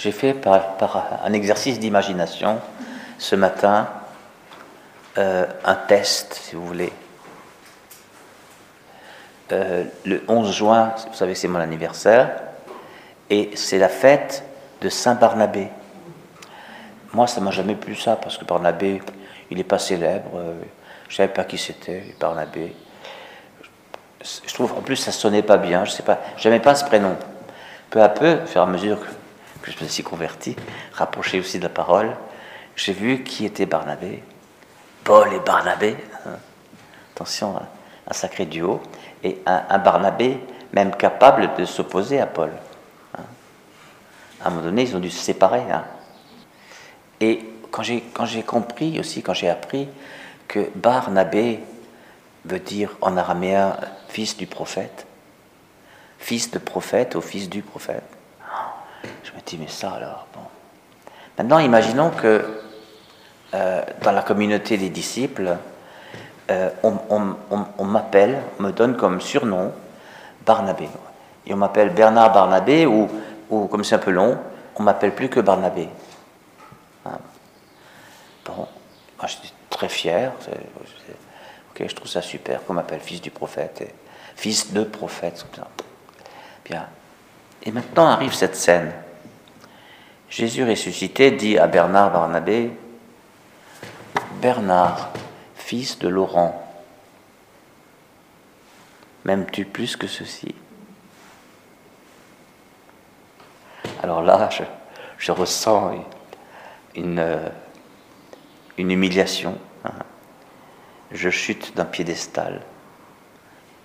J'ai fait par, un exercice d'imagination ce matin euh, un test, si vous voulez. Euh, le 11 juin, vous savez, c'est mon anniversaire, et c'est la fête de Saint Barnabé. Moi, ça m'a jamais plu ça, parce que Barnabé, il n'est pas célèbre. Euh, je ne savais pas qui c'était, Barnabé. Je trouve, en plus, ça sonnait pas bien. Je sais pas, j'aimais pas ce prénom. Peu à peu, au fur et à mesure que, je me suis converti, rapproché aussi de la parole, j'ai vu qui était Barnabé. Paul et Barnabé. Hein. Attention, hein, un sacré duo. Et un, Barnabé même capable de s'opposer à Paul. Hein. À un moment donné, ils ont dû se séparer. Et quand j'ai compris aussi, quand j'ai appris que Barnabé veut dire en araméen fils du prophète, fils de prophète au fils du prophète, me dis, mais ça alors, bon. Maintenant, imaginons que euh, dans la communauté des disciples, euh, on, m'appelle, on me donne comme surnom Barnabé. Et on m'appelle Bernard Barnabé, ou, ou comme c'est un peu long, on m'appelle plus que Barnabé. Hein. Bon, moi je suis très fier. Ok, je trouve ça super qu'on m'appelle fils du prophète, et fils de prophète. Bien. Et maintenant arrive cette scène. Jésus ressuscité dit à Bernard Barnabé, Bernard, fils de Laurent, m'aimes-tu plus que ceci? Alors là, je, ressens une, humiliation. Hein. Je chute d'un piédestal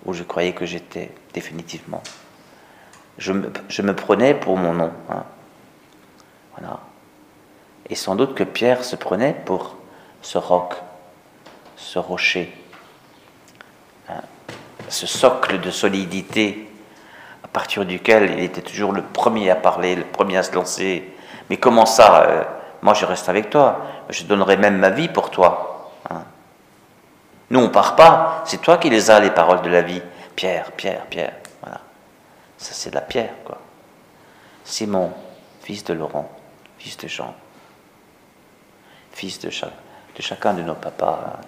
où je croyais que j'étais définitivement. Je me, je me, prenais pour mon nom. Hein. Et sans doute que Pierre se prenait pour ce roc, ce rocher, hein, ce socle de solidité à partir duquel il était toujours le premier à parler, le premier à se lancer. Mais comment ça euh, Moi, je reste avec toi. Je donnerai même ma vie pour toi. Hein. Nous, on part pas. C'est toi qui les as, les paroles de la vie. Pierre, Pierre, Pierre. Voilà. Ça, c'est de la pierre, quoi. Simon, fils de Laurent, fils de Jean, fils de chacun de nos papas.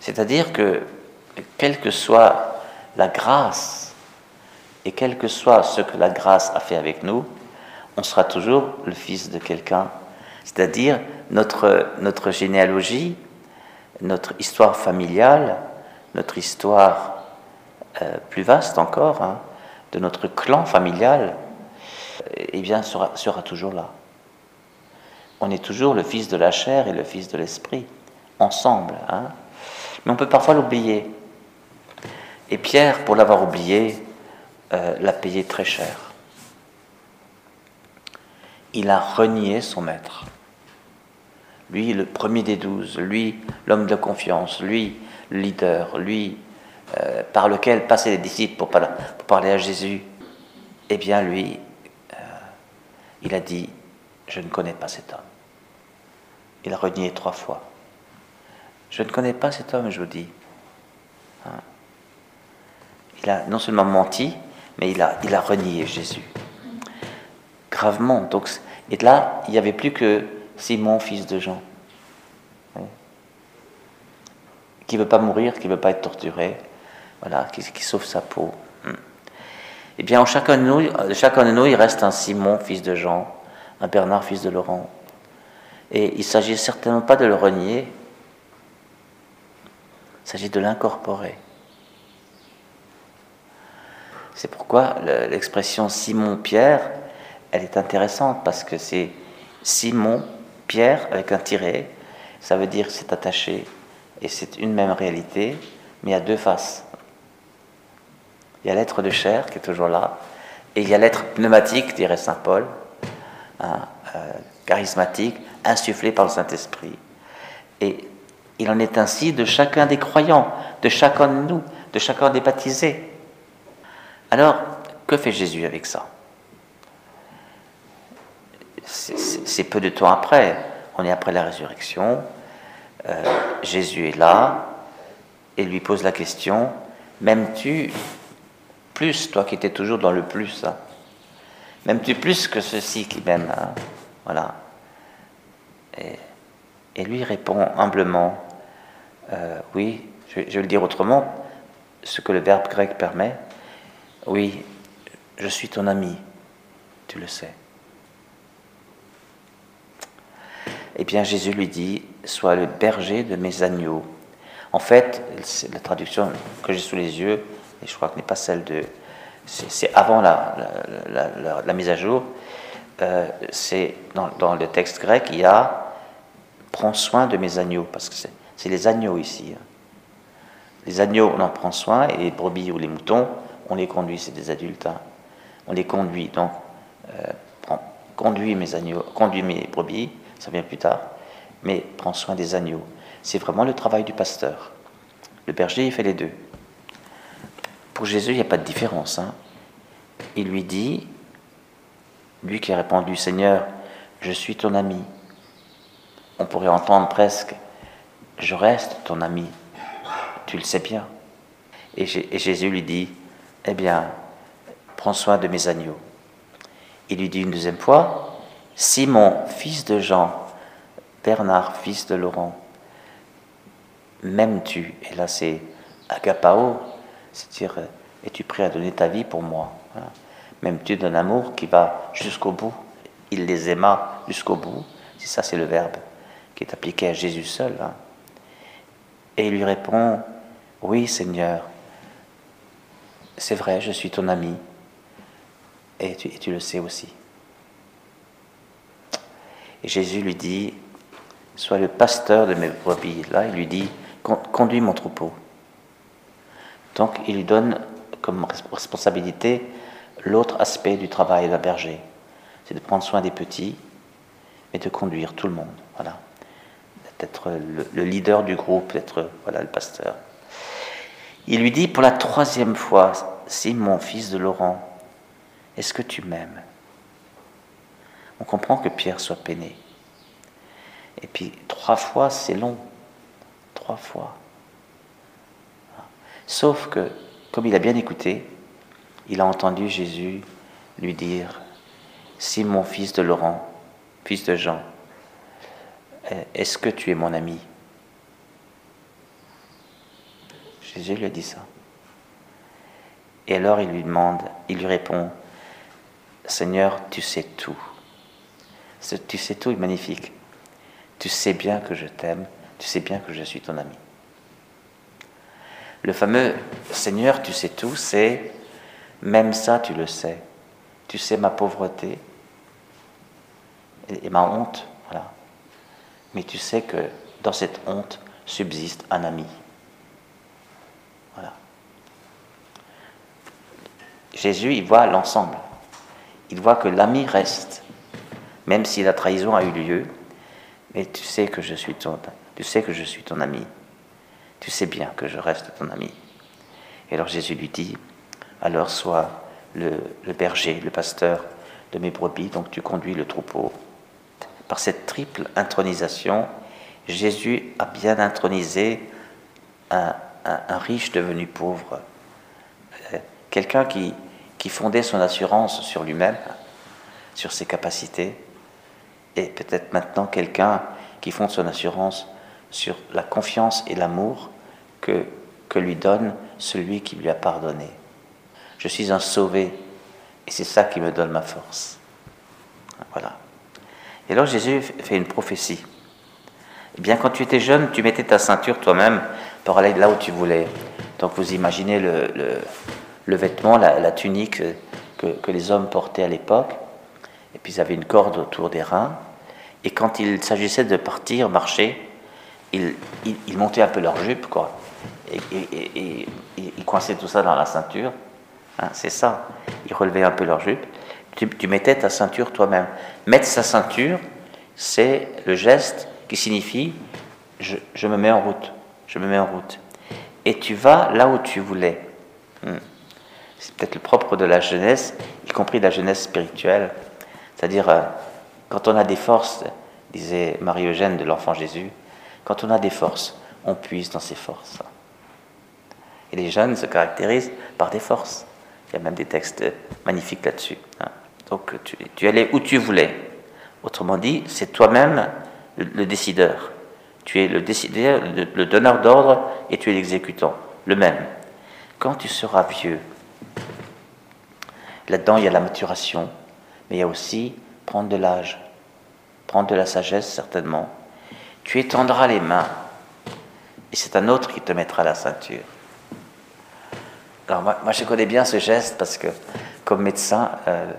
C'est-à-dire que, quelle que soit la grâce, et quel que soit ce que la grâce a fait avec nous, on sera toujours le fils de quelqu'un. C'est-à-dire notre, notre généalogie, notre histoire familiale, notre histoire euh, plus vaste encore, hein, de notre clan familial, eh bien, sera, sera toujours là on est toujours le fils de la chair et le fils de l'esprit, ensemble. Hein. Mais on peut parfois l'oublier. Et Pierre, pour l'avoir oublié, euh, l'a payé très cher. Il a renié son maître. Lui, le premier des douze, lui, l'homme de confiance, lui, le leader, lui, euh, par lequel passaient les disciples pour, parler à Jésus. Eh bien, lui, il a dit je ne connais pas cet homme. Il a renié trois fois. Je ne connais pas cet homme, je vous dis. Hein. Il a non seulement menti, mais il a, renié Jésus. Gravement. Donc, et là, il n'y avait plus que Simon, fils de Jean, qui ne veut pas mourir, qui ne veut pas être torturé, voilà, qui, sauve sa peau. Hein. Eh bien, en chacun de, nous, chacun de nous, il reste un Simon, fils de Jean, un Bernard, fils de Laurent. Et il ne s'agit certainement pas de le renier, il s'agit de l'incorporer. C'est pourquoi l'expression Simon-Pierre, elle est intéressante parce que c'est Simon-Pierre avec un tiret, ça veut dire c'est attaché et c'est une même réalité, mais a deux faces. Il y a l'être de chair qui est toujours là, et il y a l'être pneumatique, dirait saint Paul, Hein, euh, charismatique, insufflé par le Saint-Esprit. Et il en est ainsi de chacun des croyants, de chacun de nous, de chacun des baptisés. Alors, que fait Jésus avec ça? C'est peu de temps après, on est après la résurrection, euh, Jésus est là et lui pose la question, m'aimes-tu? Plus, toi qui étais toujours dans le plus hein M'aimes-tu plus que ceux-ci qui m'aiment hein Voilà. Et, lui répond humblement euh, Oui, je, je vais le dire autrement, ce que le verbe grec permet. Oui, je suis ton ami, tu le sais. Eh bien, Jésus lui dit Sois le berger de mes agneaux. En fait, la traduction que j'ai sous les yeux, et je crois que n'est pas celle de. C'est avant la, la, mise à jour. Euh, c'est dans, le texte grec, il y a Prends soin de mes agneaux, parce que c'est les agneaux ici. Hein. Les agneaux, on en prend soin, et les brebis ou les moutons, on les conduit, c'est des adultes. Hein. On les conduit. Donc, euh, conduis mes agneaux, conduis mes brebis, ça vient plus tard, mais prends soin des agneaux. C'est vraiment le travail du pasteur. Le berger, il fait les deux. Pour Jésus, il n'y a pas de différence. Hein. Il lui dit, lui qui a répondu, Seigneur, je suis ton ami. On pourrait entendre presque, je reste ton ami. Tu le sais bien. Et, et Jésus lui dit, eh bien, prends soin de mes agneaux. Il lui dit une deuxième fois, Simon, fils de Jean, Bernard, fils de Laurent, m'aimes-tu Et là, c'est agapao, c'est-à-dire, es-tu prêt à donner ta vie pour moi M'aimes-tu d'un amour qui va jusqu'au bout Il les aima jusqu'au bout. C'est ça, c'est le verbe qui est appliqué à Jésus seul. Hein. Et il lui répond, oui Seigneur, c'est vrai, je suis ton ami, et tu le sais aussi. Et Jésus lui dit, sois le pasteur de mes brebis. Là, il lui dit, conduis mon troupeau. Donc, il lui donne comme responsabilité l'autre aspect du travail d'un berger. C'est de prendre soin des petits, mais de conduire tout le monde. Voilà. D'être le, leader du groupe, d'être voilà, le pasteur. Il lui dit pour la troisième fois, Simon, fils de Laurent, est-ce que tu m'aimes? On comprend que Pierre soit peiné. Et puis trois fois, c'est long. Trois fois. Sauf que, comme il a bien écouté, il a entendu Jésus lui dire, Simon, fils de Laurent, fils de Jean, est-ce que tu es mon ami? Jésus lui a dit ça. Et alors il lui demande, il lui répond, Seigneur, tu sais tout. Tu sais tout est magnifique. Tu sais bien que je t'aime, tu sais bien que je suis ton ami. Le fameux Seigneur, tu sais tout, c'est même ça, tu le sais. Tu sais ma pauvreté et, ma honte, voilà. Mais tu sais que dans cette honte subsiste un ami. Voilà. Jésus, il voit l'ensemble. Il voit que l'ami reste même si la trahison a eu lieu, mais tu sais que je suis tu sais que je suis ton ami. Tu sais bien que je reste ton ami. Et alors Jésus lui dit, alors sois le, berger, le pasteur de mes brebis, donc tu conduis le troupeau. Par cette triple intronisation, Jésus a bien intronisé un, riche devenu pauvre, euh, quelqu'un qui fondait son assurance sur lui-même, sur ses capacités, et peut-être maintenant quelqu'un qui fonde son assurance sur la confiance et l'amour que, lui donne celui qui lui a pardonné. Je suis un sauvé et c'est ça qui me donne ma force. Voilà. Et alors Jésus fait une prophétie. Eh bien, quand tu étais jeune, tu mettais ta ceinture toi-même pour aller là où tu voulais. Donc vous imaginez le, le, vêtement, la, tunique que, que les hommes portaient à l'époque. Et puis ils avaient une corde autour des reins. Et quand il s'agissait de partir, marcher, ils, montaient un peu leur jupe, quoi. Et, ils coinçaient tout ça dans la ceinture. Hein, c'est ça. Ils relevaient un peu leur jupe. Tu, mettais ta ceinture toi-même. Mettre sa ceinture, c'est le geste qui signifie je, me mets en route. Je me mets en route. Et tu vas là où tu voulais. Hmm. C'est peut-être le propre de la jeunesse, y compris la jeunesse spirituelle. C'est-à-dire, euh, quand on a des forces, disait Marie-Eugène de l'Enfant Jésus, quand on a des forces, on puise dans ces forces. Et les jeunes se caractérisent par des forces. Il y a même des textes magnifiques là-dessus. Hein. Donc tu, allais où tu voulais. Autrement dit, c'est toi-même le, décideur. Tu es le décideur, le donneur d'ordre et tu es l'exécutant, le même. Quand tu seras vieux, là-dedans il y a la maturation, mais il y a aussi prendre de l'âge, prendre de la sagesse certainement. Tu étendras les mains et c'est un autre qui te mettra la ceinture. Alors moi, je connais bien ce geste parce que comme médecin, euh,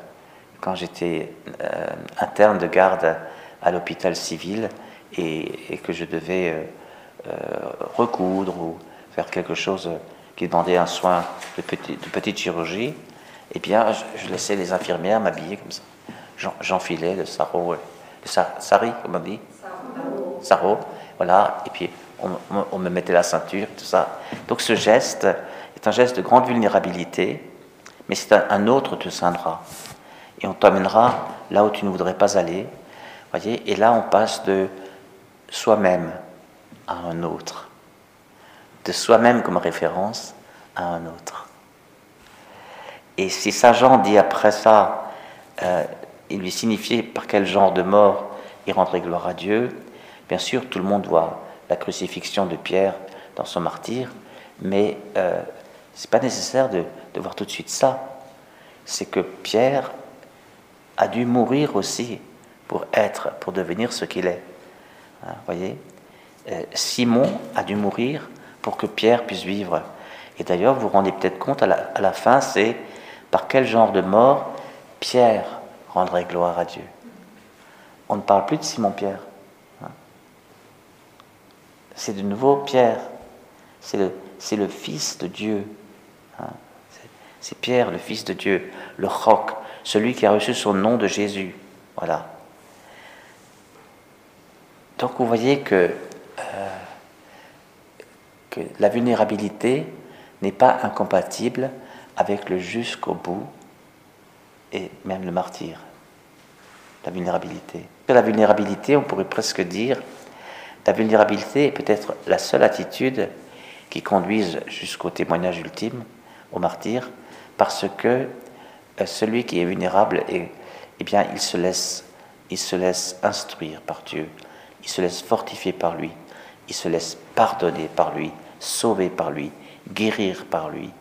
quand j'étais euh, interne de garde à l'hôpital civil et, que je devais euh, recoudre ou faire quelque chose qui demandait un soin de, petite chirurgie, eh bien, je, laissais les infirmières m'habiller comme ça. J'enfilais le sarro, le sari, comme on dit? Sarro, voilà, et puis on, me mettait la ceinture, tout ça. Donc ce geste est un geste de grande vulnérabilité, mais c'est un, autre te ceindra. Et on t'emmènera là où tu ne voudrais pas aller. Voyez et là, on passe de soi-même à un autre. De soi-même comme référence à un autre. Et si Saint Jean dit après ça, euh, il lui signifiait par quel genre de mort il rendrait gloire à Dieu, bien sûr, tout le monde voit la crucifixion de Pierre dans son martyr, mais euh, n'est pas nécessaire de, voir tout de suite ça. C'est que Pierre a dû mourir aussi pour être, pour devenir ce qu'il est. Hein, voyez? Euh, Simon a dû mourir pour que Pierre puisse vivre. Et d'ailleurs, vous vous rendez peut-être compte, à la, fin, c'est par quel genre de mort Pierre rendrait gloire à Dieu. On ne parle plus de Simon-Pierre c'est de nouveau Pierre. C'est le, Fils de Dieu. Hein. C'est Pierre, le Fils de Dieu, le roc, celui qui a reçu son nom de Jésus. Voilà. Donc vous voyez que, euh, que la vulnérabilité n'est pas incompatible avec le jusqu'au bout et même le martyr. La vulnérabilité. La vulnérabilité, on pourrait presque dire, la vulnérabilité est peut-être la seule attitude qui conduise jusqu'au témoignage ultime, au martyr, parce que euh, celui qui est vulnérable, eh bien, il se, laisse, il se laisse instruire par Dieu, il se laisse fortifier par lui, il se laisse pardonner par lui, sauver par lui, guérir par lui,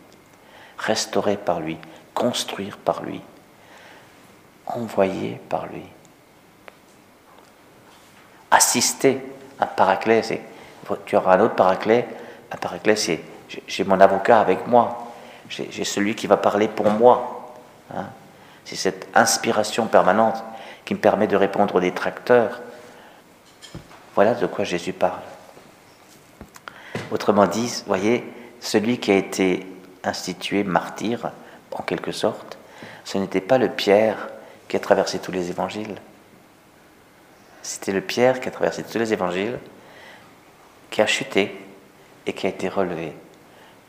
restaurer par lui, construire par lui, envoyer par lui, assister un paraclet, tu auras un autre paraclet. Un paraclet, c'est j'ai mon avocat avec moi. J'ai celui qui va parler pour moi. Hein. C'est cette inspiration permanente qui me permet de répondre aux détracteurs. Voilà de quoi Jésus parle. Autrement dit, voyez, celui qui a été institué martyr, en quelque sorte, ce n'était pas le Pierre qui a traversé tous les évangiles. C'était le Pierre qui a traversé tous les évangiles, qui a chuté et qui a été relevé.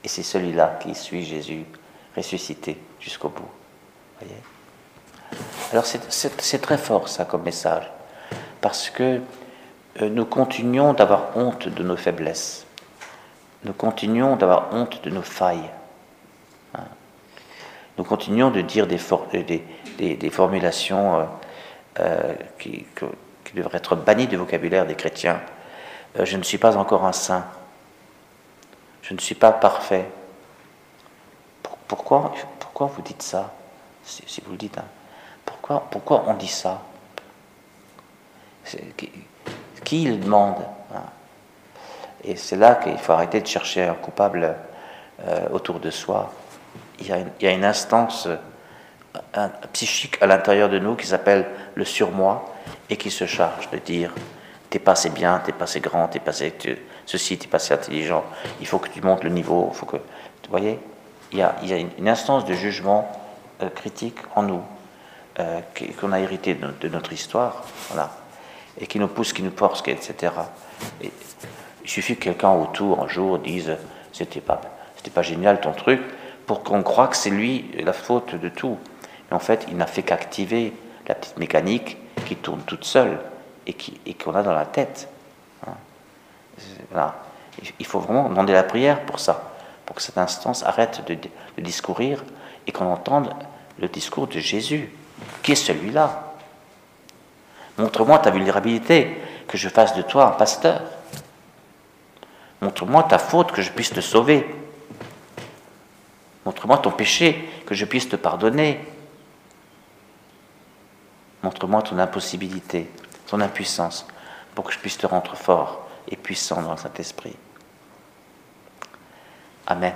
Et c'est celui-là qui suit Jésus ressuscité jusqu'au bout. Alors c'est très fort ça comme message, parce que euh, nous continuons d'avoir honte de nos faiblesses. Nous continuons d'avoir honte de nos failles. Hein? Nous continuons de dire des, des, formulations euh, euh, qui, devrait être banni du vocabulaire des chrétiens. Euh, je ne suis pas encore un saint. Je ne suis pas parfait. Pourquoi, pourquoi vous dites ça si, vous le dites. Hein? Pourquoi, pourquoi on dit ça? Qui, le demande hein? Et c'est là qu'il faut arrêter de chercher un coupable euh, autour de soi. Il y, a une, instance psychique à l'intérieur de nous qui s'appelle le surmoi et qui se charge de dire t'es pas assez bien, t'es pas assez grand, t'es pas assez ceci, t'es pas assez intelligent. Il faut que tu montes le niveau. Faut que, vous voyez, il y a, y a une instance de jugement euh, critique en nous euh, qu'on a hérité de, notre histoire, voilà, et qui nous pousse, qui nous force, etc. Et il suffit que quelqu'un autour un jour dise c'était pas, c'était pas génial ton truc, pour qu'on croie que c'est lui la faute de tout. Mais en fait, il n'a fait qu'activer la petite mécanique qui tourne toute seule et qu'on a dans la tête. Hein. Voilà. Il faut vraiment demander la prière pour ça, pour que cette instance arrête de, discourir et qu'on entende le discours de Jésus. Qui est celui-là Montre-moi ta vulnérabilité, que je fasse de toi un pasteur. Montre-moi ta faute, que je puisse te sauver. Montre-moi ton péché, que je puisse te pardonner. Montre-moi ton impossibilité, ton impuissance, pour que je puisse te rendre fort et puissant dans le Saint-Esprit. Amen.